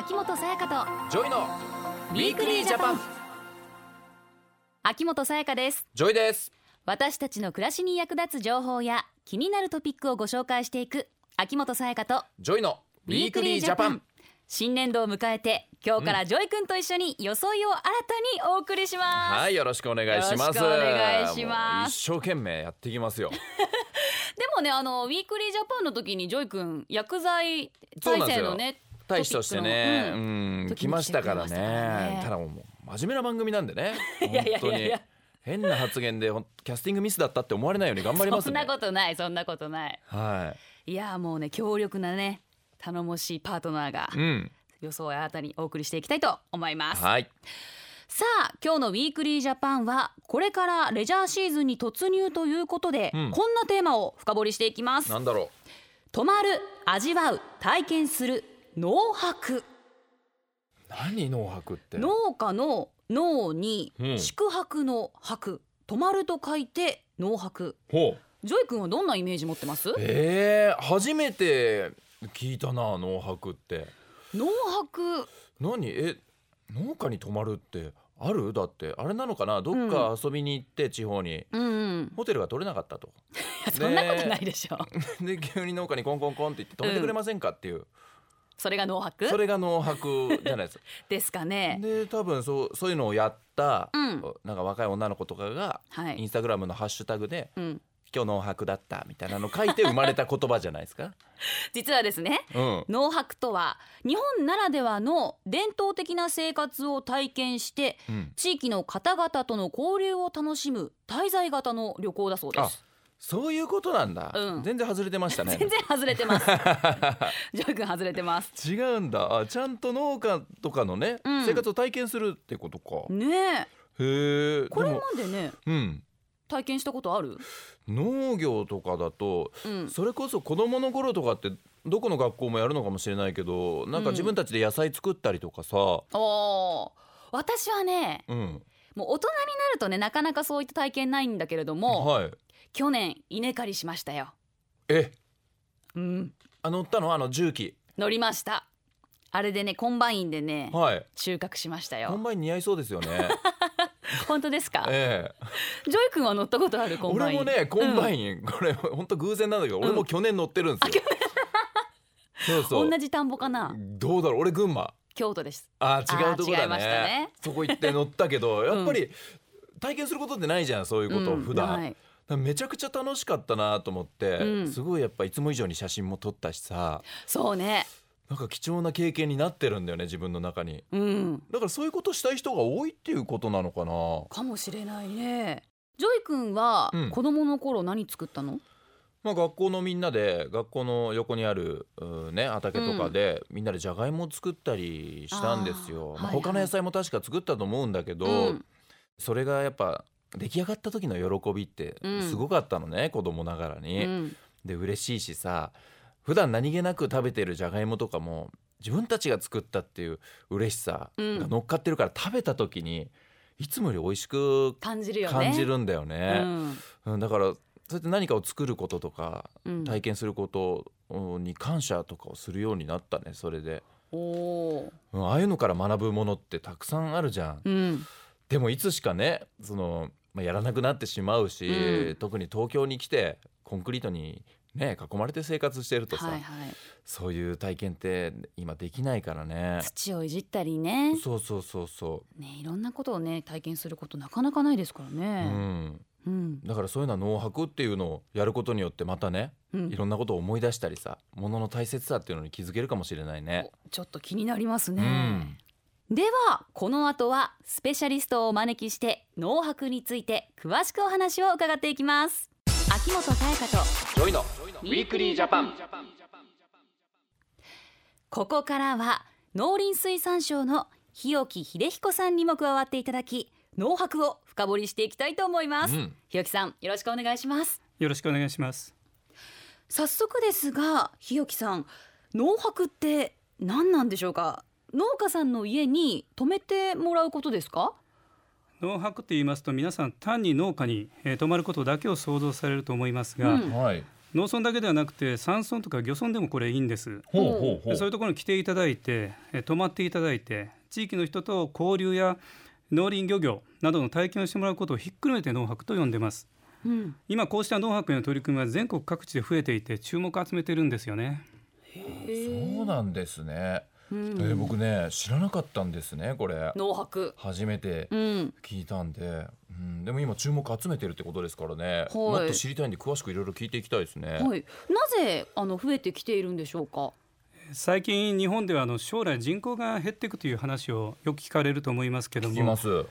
秋元才加とジョイのウィークリージャパン。秋元さやかです。ジョイです。私たちの暮らしに役立つ情報や気になるトピックをご紹介していく秋元さやかとジョイのウィークリージャパン。新年度を迎えて今日からジョイ君と一緒に装いを新たにお送りします、はいよろしくお願いします。よろしくお願いします。もう一生懸命やっていきますよ。でもねあのウィークリージャパンの時にジョイ君薬剤体制のね大使としてねうん。来ましたからね。ね。ただもう真面目な番組なんでね。いやいやいやいや。本当に変な発言でキャスティングミスだったって思われないように頑張りますねそんなことないそんなことない。はい。やもうね強力なね頼もしいパートナーがいうん。装いを新たにお送りしていきたいと思います。はい。さあ今日のウィークリージャパンはこれからレジャーシーズンに突入ということで、うん。こんなテーマを深掘りしていきます。なんだろ泊まる味わう体験する農泊う何農泊って？農家の農にうん。宿泊の泊泊まると書いて農泊ほう。ジョイ君はどんなイメージ持ってます？えー、初めて聞いたな農泊って。農泊何？え農家に泊まるってある？だってあれなのかな？どっか遊びに行って地方に、うんうん。ホテルが取れなかったと。そんなことないでしょ、で急に農家にコンコンコンって言って泊めてくれませんかっていう、それが農泊それが農泊じゃないです。か ですかね。で多分そうそういうのをやった、うん。なんか若い女の子とかが、はい。インスタグラムのハッシュタグでうん「今日農泊だった」みたいなの書いて生まれた言葉じゃないですか？実はですねうん、農泊とは日本ならではの伝統的な生活を体験してうん、地域の方々との交流を楽しむ滞在型の旅行だそうですそういうことなんだ、うん。全然外れてましたね。全然外れてます。ジョイ君外れてます。違うんだ。あちゃんと農家とかのね、うん。生活を体験するってことか。ねえ。へえ。これまでもでねうん。体験したことある？農業とかだとうん。それこそ子供の頃とかってどこの学校もやるのかもしれないけどなんか自分たちで野菜作ったりとかさ、おー。私はねうんもう大人になるとねなかなかそういった体験ないんだけれどもはい。去年稲刈りしましたよ。え？うん。あ乗ったの？あの重機。乗りました。あれでねコンバインでねはい。収穫しましたコよンバイン似合いそうですよね。本当ですか？ええ。ジョイ君は乗ったことあるコンバイン。俺もねコンバン、イン、これ本当偶然なんだけど、俺も去年乗ってるんですよ。そううそう。ん 同じ田んぼかな？どうだろう？俺群馬京都です。あー違うとこだね。ね。そこ行って乗ったけど やっぱり体験することってないじゃんそういうこと、うん普段、めちゃくちゃ楽しかったなと思って、うん。すごいやっぱいつも以上に写真も撮ったしさ。そうね。なんか貴重な経験になってるんだよね自分の中に。うん。だからそういうことしたい人が多いっていうことなのかな。かもしれないね。ジョイ君はうん。子供の頃何作ったの、まあ、学校のみんなで学校の横にあるうね畑とかで、みんなでじゃがいもを作ったりしたんですよ。まあ、あーはいはい。他の野菜も確か作ったと思うんだけど、うん。それがやっぱ出来上がった時の喜びってうん。すごかったのね、子供ながらうに。ん。で嬉しいしさ普段何気なく食べてるじゃがいもとかも自分たちが作ったっていう嬉しさが乗っかってるから食べた時にいつもより美味しく感じるんだようね。ん。うん、だからそうやって何かを作ることとかうん。体験することに感謝とかをするようになったねそれで、おおうんああいうのから学ぶものってたくさんあるじゃん、うん。でもいつしかねその、まあ、やらなくなってしまうし、うん。特に東京に来てコンクリートにね囲まれて生活してるとさ、はいはい。そういう体験って今できないからね。土をいじったりね。そうそうそうそねいろんなことをね体験することなかなかないですからう、うねん、うん。だからそういうのは農泊っていうのをやることによってまたねうん。いろんなことを思い出したりさ物の大切さっていうのに気づけるかもしれないね。おちょっと気になりますうねん。ではこの後はスペシャリストをお招きして農泊について詳しくお話を伺っていきます。秋元才加とジョイのウィークリージャパン。ここからは農林水産省の日置秀彦さんにも加わっていただき農泊を深掘りしていきたいと思います、うん。日置さんよろしくお願いします。よろしくお願いします。早速ですが日置さん農泊って何なんでしょうか？農家さんの家に泊めてもらうことですか？農泊と言いますと皆さん単に農家に、えー泊まることだけを想像されると思いますが、うん。はい。農村だけではなくて山村とか漁村でもこれいいんです。ほうほうほう。でそういうところに来ていただいてえ泊まっていただいて地域の人と交流や農林漁業などの体験をしてもらうことをひっくるめて農泊と呼んでます。うん、今こうした農泊への取り組みは全国各地で増えていて注目を集めてるんですよね。そうなんですね、うん。えー僕ね知らなかったんですねこれ。農泊。初めてうん、聞いたんで、うん、でも今注目集めてるってことですからね、い。もっと知りたいんで詳しくいろいろ聞いていきたいですね、はい。なぜあの増えてきているんでしょうか？最近日本ではあの将来人口が減っていくという話をよく聞かれると思いますけども聞きます、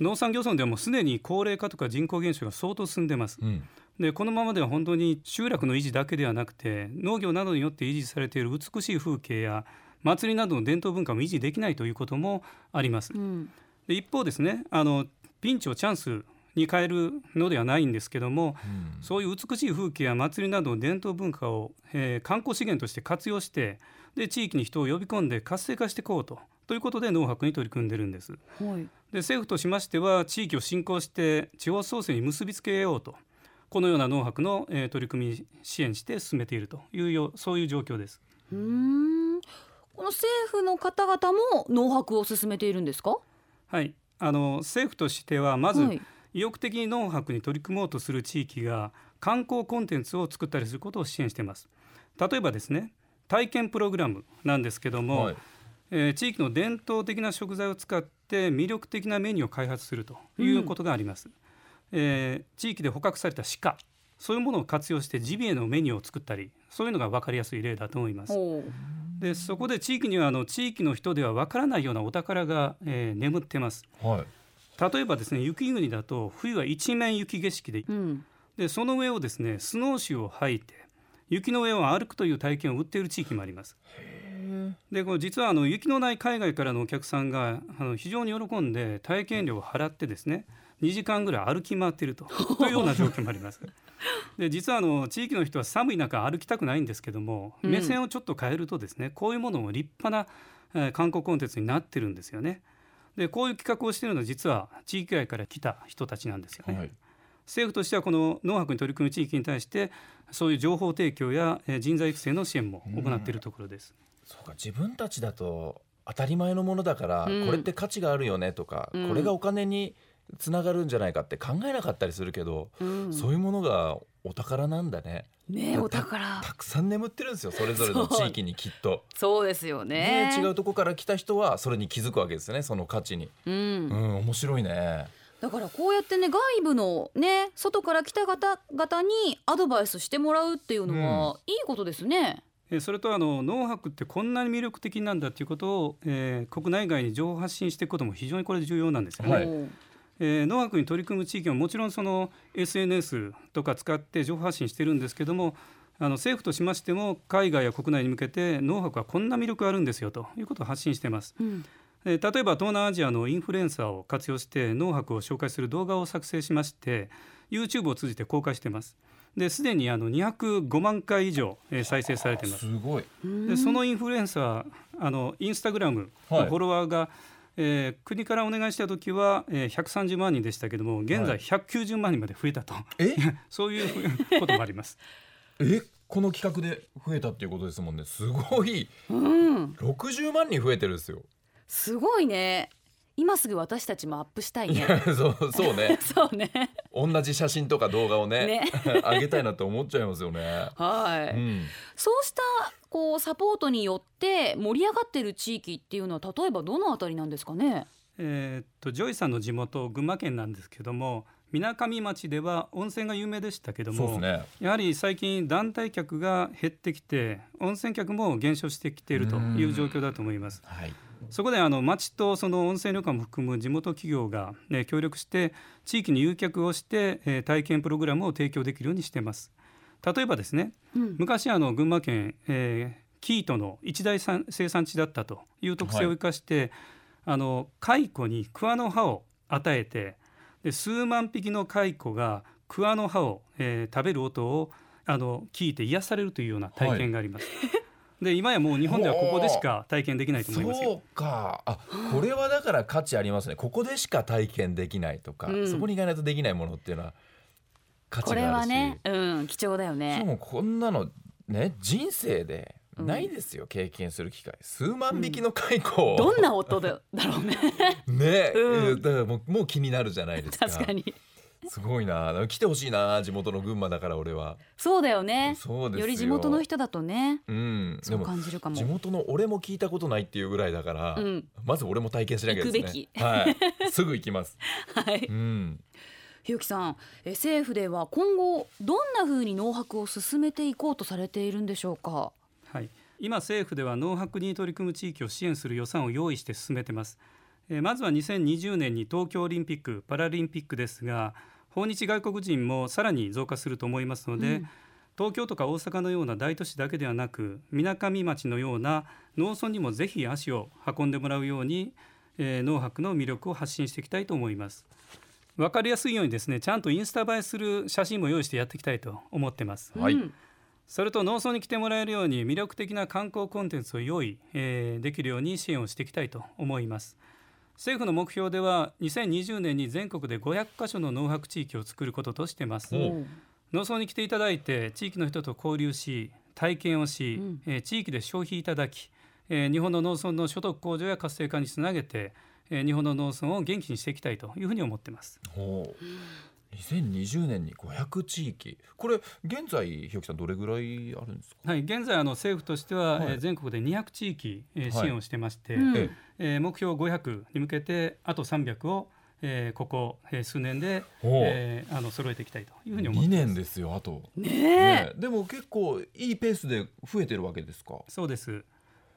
農産漁村ではもうすでに高齢化とか人口減少が相当進んでます。うん、でこのままでは本当に集落の維持だけではなくて農業などによって維持されている美しい風景や祭りなどの伝統文化も維持できないということもあります。うん、で一方ですねあのピンチをチャンスに変えるのではないんですけどもうん。そういう美しい風景や祭りなどの伝統文化を、えー観光資源として活用してで地域に人を呼び込んで活性化していこうとということで農泊に取り組んでるんです。はい。で政府としましては地域を振興して地方創生に結びつけようとこのような農泊の、えー取り組み支援して進めているというよそういう状況です。うーん。この政府の方々も農泊を進めているんですか？はい、あの政府としてはまず、はい。意欲的に農泊に取り組もうとする地域が観光コンテンツを作ったりすることを支援しています例えばですね体験プログラムなんですけども、はい。えー地域の伝統的な食材を使って魅力的なメニューを開発するということがあります、えー地域で捕獲された鹿そういうものを活用してジビエのメニューを作ったりそういうのが分かりやすい例だと思います。ほでそこで地域にはあの地域の人では分からないようなお宝が、えー眠ってます。はい。例えばですね雪国だと冬は一面雪景色でう。うん。でその上をですねスノーシューを履いて雪の上を歩くという体験を売っている地域もあります。でこれ実はあの雪のない海外からのお客さんがあの非常に喜んで体験料を払ってですね2時間ぐらい歩き回っていると というような状況もあります。で実はあの地域の人は寒い中歩きたくないんですけどもうん目線をちょっと変えるとですね、こういうものも立派な、えー観光コンテンツになってるんですよね。でこういう企画をしているのは実は地域外から来た人たちなんですよね。はい政府としてはこの農泊に取り組む地域に対してそういう情報提供やえー人材育成の支援も行っているところです。そうか自分たちだと当たり前のものだから、うんこれって価値があるよねとか、うんこれがお金につながるんじゃないかって考えなかったりするけど、うん。そういうものがお宝なんだねねえお宝。たくさん眠ってるんですよそれぞれの地域にきっと。そうですよね。ね違うとこから来た人はそれに気づくわけですよねその価値に。うんう。ん面白いね。だからこうやってね外部のね外から来た方々にアドバイスしてもらうっていうのは、いいことですね。えーそれとあの農泊ってこんなに魅力的なんだということを、えー国内外に情報発信していくことも非常にこれ重要なんですよね。はいえー農泊に取り組む地域はもちろんその SNS とか使って情報発信してるんですけどもあの政府としましても海外や国内に向けて農泊はこんな魅力があるんですよということを発信してます。うんえー例えば東南アジアのインフルエンサーを活用して農泊を紹介する動画を作成しまして YouTube を通じて公開しています。ですでにあの205万回以上、えー再生されています。すごい。でそのインフルエンサーあのインスタグラムはいのフォロワーが、えー国からお願いした時は、えー、130万人でしたけども現在はい190万人まで増えたと、え？そういうこともあります。え？この企画で増えたっていうことですもんねすごいうん、60万人増えてるんですよ。すごいね。今すぐ私たちもアップしたいね。そうそうね そうね。同じ写真とか動画をねね 上げたいなと思っちゃいますよね。はい。うん、そうしたこうサポートによって盛り上がってる地域っていうのは例えばどのあたりなんですかね？えーっとジョイさんの地元群馬県なんですけどもみなかみ町では温泉が有名でしたけども、そうですね。やはり最近団体客が減ってきて温泉客も減少してきているという状況だと思います。はい。そこであの町とその温泉旅館も含む地元企業が、ね、協力して地域に誘客をして、えー体験プログラムを提供できるようにしています。例えばですねうん。昔あの群馬県、えー生糸の一大産生産地だったという特性を生かして、あの蚕に桑の葉を与えてで数万匹の蚕が桑の葉を、えー食べる音をあの聞いて癒されるというような体験があります。で今やもう日本ではここでしか体験できないと思いますよ。そうか。あ、これはだから価値ありますね。ここでしか体験できないとか、うんそこに行かないとできないものっていうのは価これ値があるし、はね、うん、貴重だよしかね。もこんなのね人生でないですよ、経験する機会数万匹の蚕を、どんな音だだろうね。ね、うんだからもうもう気になるじゃないですか確かに。すごいな。来てほしいな地元の群馬だから俺は。そうだよね。そうですよ。より地元の人だとね、うん。そう感じるかも。地元の俺も聞いたことないっていうぐらいだから、うん、まず俺も体験しなきゃですね。行くべき。はい。すぐ行きます。はい。うん。ひよきさん、え政府では今後どんな風に農泊を進めていこうとされているんでしょうか？はい、今政府では農泊に取り組む地域を支援する予算を用意して進めてます。えーまずは2020年に東京オリンピック・パラリンピックですが訪日外国人もさらに増加すると思いますので、うん東京とか大阪のような大都市だけではなくみなかみ町のような農村にもぜひ足を運んでもらうように、えー農泊の魅力を発信していきたいと思います。わかりやすいようにですねちゃんとインスタ映えする写真も用意してやっていきたいと思ってます。はいうんそれと農村に来てもらえるように魅力的な観光コンテンツを用意、えーできるように支援をしていきたいと思います政府の目標では2020年に全国で500カ所の農泊地域を作ることとしてます。農村に来ていただいて地域の人と交流し体験をし、うん。えー地域で消費いただき、えー日本の農村の所得向上や活性化につなげて、えー日本の農村を元気にしていきたいというふうに思ってます2020年に500地域これ現在ひよきさんどれぐらいあるんですか？はい、現在あの政府としては、はい。えー全国で200地域、え支援をしてまして、うん。ええ。ー目標500に向けてあと300を、えーここ、えー数年で、えーあの揃えていきたいというふうに思っ2てます。年ですよあと、ねえ。ねでも結構いいペースで増えてるわけですか？そうです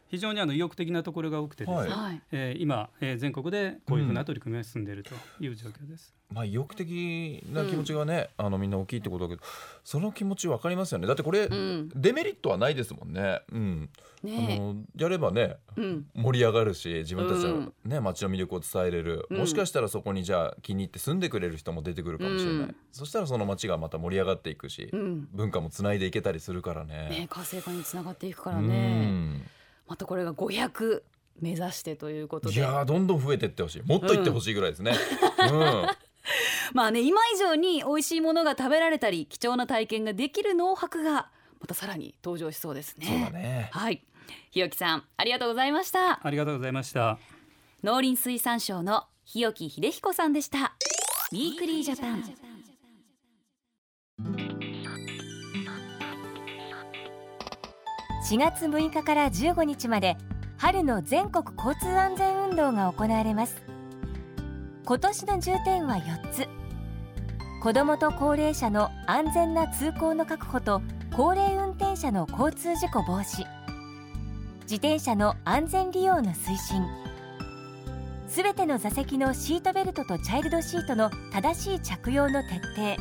非常にあの意欲的なところが多くてですね、はいはい。えー今、えー全国でこういうふうな取り組みが進んでいるという状況です。まあ意欲的な気持ちがね、あのみんな大きいってことだけどその気持ちわかりますよねだってこれ、うん。デメリットはないですもんねうん、あねのやればねえ。うん。盛り上がるし自分たちのうんね、街の魅力を伝えれる、うんもしかしたらそこにじゃあ気に入って住んでくれる人も出てくるかもしれない、うんそしたらその街がまた盛り上がっていくし、うん。文化もつないでいけたりするからねね。活性化につながっていくからうね。んまたこれが500目指してということで。いやーどんどん増えていってほしいもっといってほしいぐらいですね。うん まあね今以上に美味しいものが食べられたり貴重な体験ができる農泊がまたさらに登場しそうですね。そうだね。はい。日置さんありがとうございました。ありがとうございました。農林水産省の日置秀彦さんでした。ウィークリージャパン。4月6日から15日まで春の全国交通安全運動が行われます。今年の重点は4つ。子どもと高齢者の安全な通行の確保と高齢運転者の交通事故防止。自転車の安全利用の推進。すべての座席のシートベルトとチャイルドシートの正しい着用の徹底。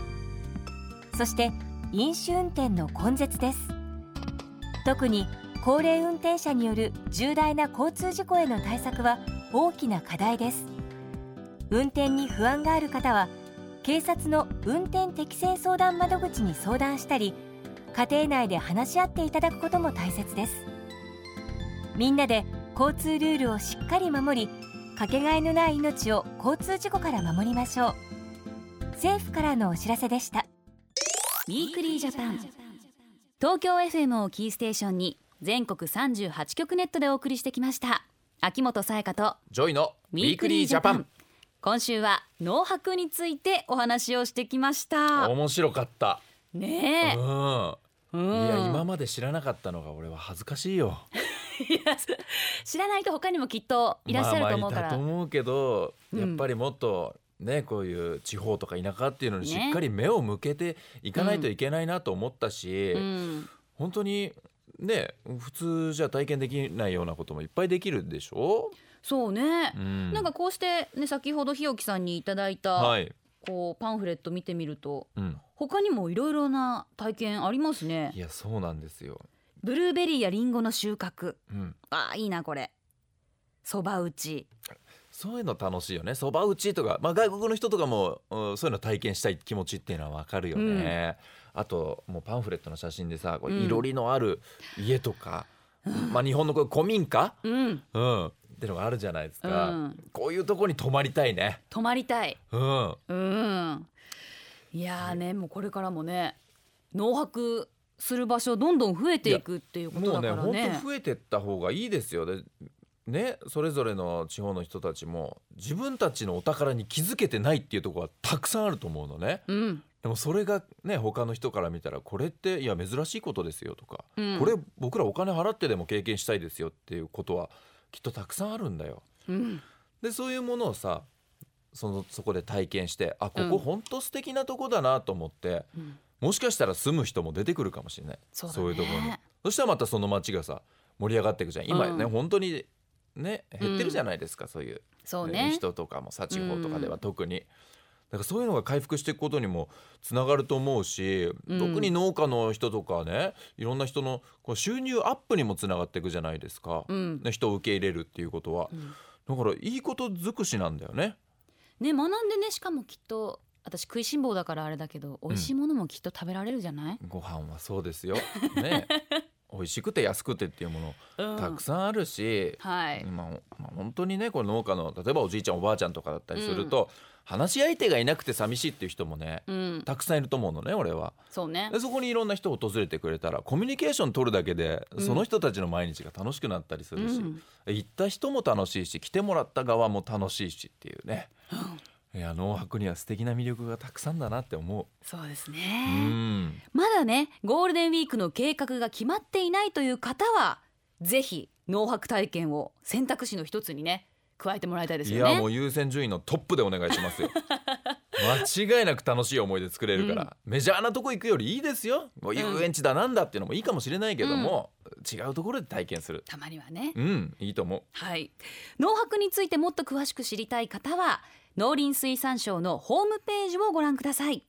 そして飲酒運転の根絶です。特に高齢運転者による重大な交通事故への対策は大きな課題です。運転に不安がある方は警察の運転適性相談窓口に相談したり家庭内で話し合っていただくことも大切です。みんなで交通ルールをしっかり守りかけがえのない命を交通事故から守りましょう。政府からのお知らせでした。ウィークリージャパン。東京 FM をキーステーションに全国38局ネットでお送りしてきました秋元才加とジョイのウウィークリージャパン。今週は農泊についてお話をしてきました面白かった。ねえ、うん。うんいや今まで知らなかったのが俺は恥ずかしいよ。いや知らない人他にもきっといらっしゃると思うから、まあまあいたと思うけど、うんやっぱりもっとねこういう地方とか田舎っていうのにねしっかり目を向けていかないといけないなと思ったし、うん、本当にね普通じゃ体験できないようなこともいっぱいできるでしょ？そうね、うんなんかこうしてね先ほど日置さんにいただいた、はい。こうパンフレット見てみるとうん。他にもいろいろな体験ありますねいやそうなんですよ。ブルーベリーやリンゴの収穫うん。あーいいなこれそば打ちそういうの楽しいよね。そば打ちとか、まあ外国の人とかも、うんそういうの体験したい気持ちっていうのはわかるよね。あともうパンフレットの写真でさ、こううんいろりのある家とか、まあ日本のこう古民家、うんうん、ってのがあるじゃないですか。うんこういうとこに泊まりたいね。泊まりたいうん。うんいやーねもうこれからもね農泊する場所どんどん増えていくっていうこともうね本だからね当増えてった方がいいですよでねそれぞれの地方の人たちも自分たちのお宝に気づけてないっていうところがたくさんあると思うのね。うん。でもそれがね他の人から見たらこれっていや珍しいことですよとか、うん。これ僕らお金払ってでも経験したいですよっていうことはきっとたくさんあるんだよ。うん。でそういうものをさそのそこで体験してあこうん。こ本当素敵なとこだなと思って、うん。もしかしたら住む人も出てくるかもしれない。そうだね。いうところに。そしたらまたその街がさ盛り上がっていくじゃん。今ね、うん。本当にね減ってるじゃないですか、そういう。そうね。人とかもさ地方とかでは特に。だからそういうのが回復していくことにもつながると思うし、うん。特に農家の人とかねいろんな人のこう収入アップにもつながっていくじゃないですか、うん。ね人を受け入れるっていうことは、ん。だからいいこと尽くしなんだよね。ね学んでねしかもきっと私食いしん坊だからあれだけど美味しいものもきっと食べられるじゃない、ご飯はそうですよ。ね 美味しくて安くてっていうものたくさんあるし、はい、まあまあ本当にねこれ農家の例えばおじいちゃんおばあちゃんとかだったりすると、話し相手がいなくて寂しいっていう人もね、うん、たくさんいると思うのね俺は。そうね。でそこにいろんな人訪れてくれたらコミュニケーション取るだけで、うん。その人たちの毎日が楽しくなったりするし、うん。行った人も楽しいし来てもらった側も楽しいしっていうね、いや農泊には素敵な魅力がたくさんだなって思う。そうですね、うん。まだねゴールデンウィークの計画が決まっていないという方はぜひ農泊体験を選択肢の一つにね加えてもらいたいですね。やもう優先順位のトップでお願いしますよ。間違いなく楽しい思い出作れるから、メジャーなとこ行くよりいいですよ。もう遊園地だなんだっていうのもいいかもしれないけども、違うところで体験する。たまにはね、うんいいと思う。はい。農泊についてもっと詳しく知りたい方は農林水産省のホームページをご覧ください。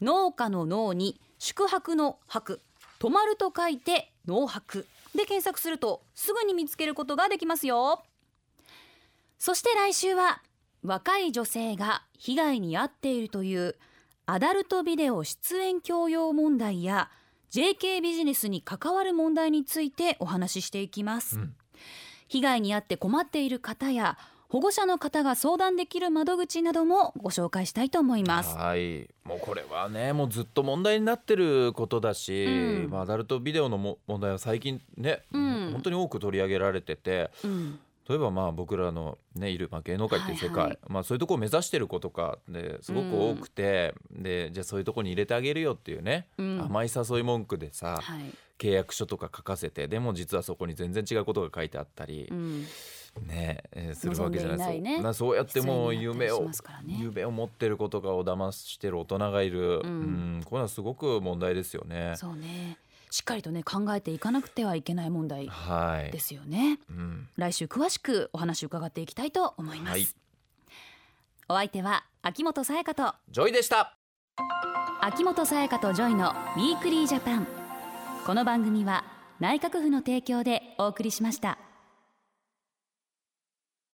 農家の農に宿泊の泊泊まると書いて農泊で検索するとすぐに見つけることができますよ。そして来週は若い女性が被害に遭っているというアダルトビデオ出演強要問題や JK ビジネスに関わる問題についてお話ししていきます、うん。被害に遭って困っている方や保護者の方が相談できる窓口などもご紹介したいと思います。はい。もうこれはねもうずっと問題になってることだし、うん。まあ、アダルトビデオのも問題は最近ね、うん。本当に多く取り上げられててうん。例えばまあ僕らの、ね、いる、まあ、芸能界っていう世界、はいはい。まあ、そういうとこを目指してる子とかですごく多くて、でじゃあそういうとこに入れてあげるよっていうね、うん。甘い誘い文句でさ、はい。契約書とか書かせてでも実はそこに全然違うことが書いてあったり、うんねえーするわけじゃない。ね。そうやってもう夢をね。夢を持ってる子とかを騙してる大人がいる、ううんんこれはすごく問題ですよね。そうね。しっかりとね考えていかなくてはいけない問題はい。ですよね。うん。来週詳しくお話伺っていきたいと思います、はい。お相手は秋元才加とジョイでした。秋元さやかとジョイのウィークリージャパン。この番組は内閣府の提供でお送りしました